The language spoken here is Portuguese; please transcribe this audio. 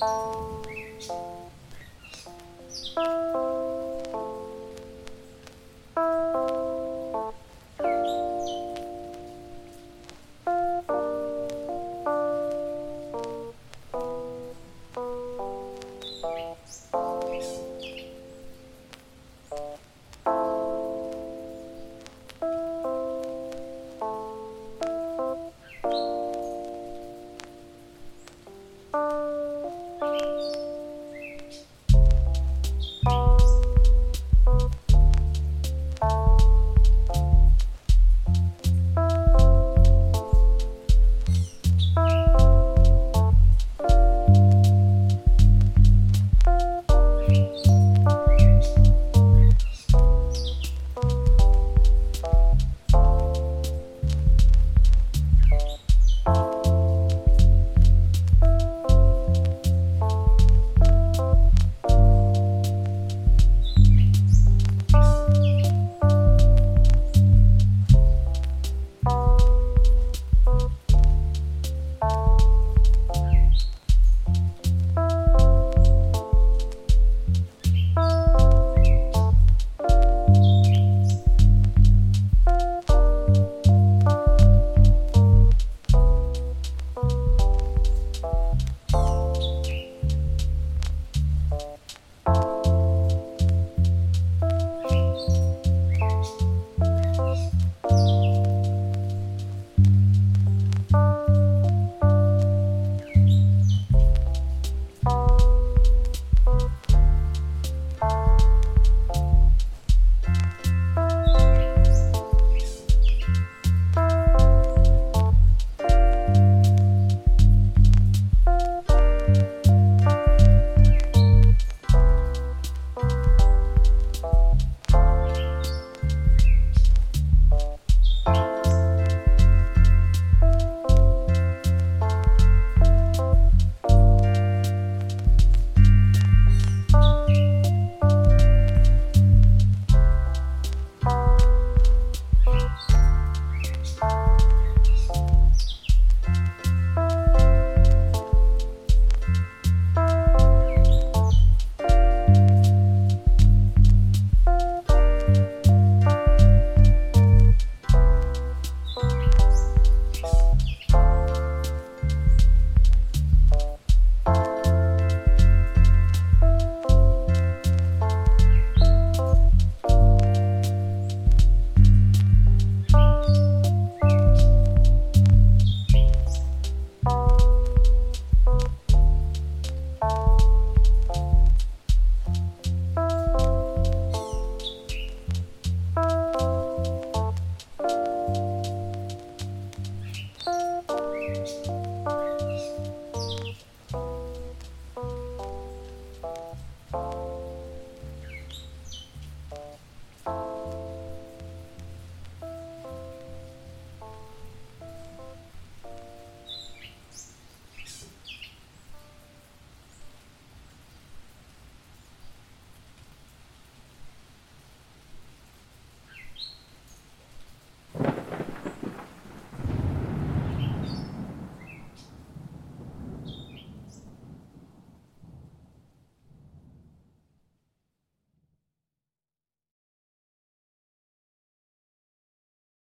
Música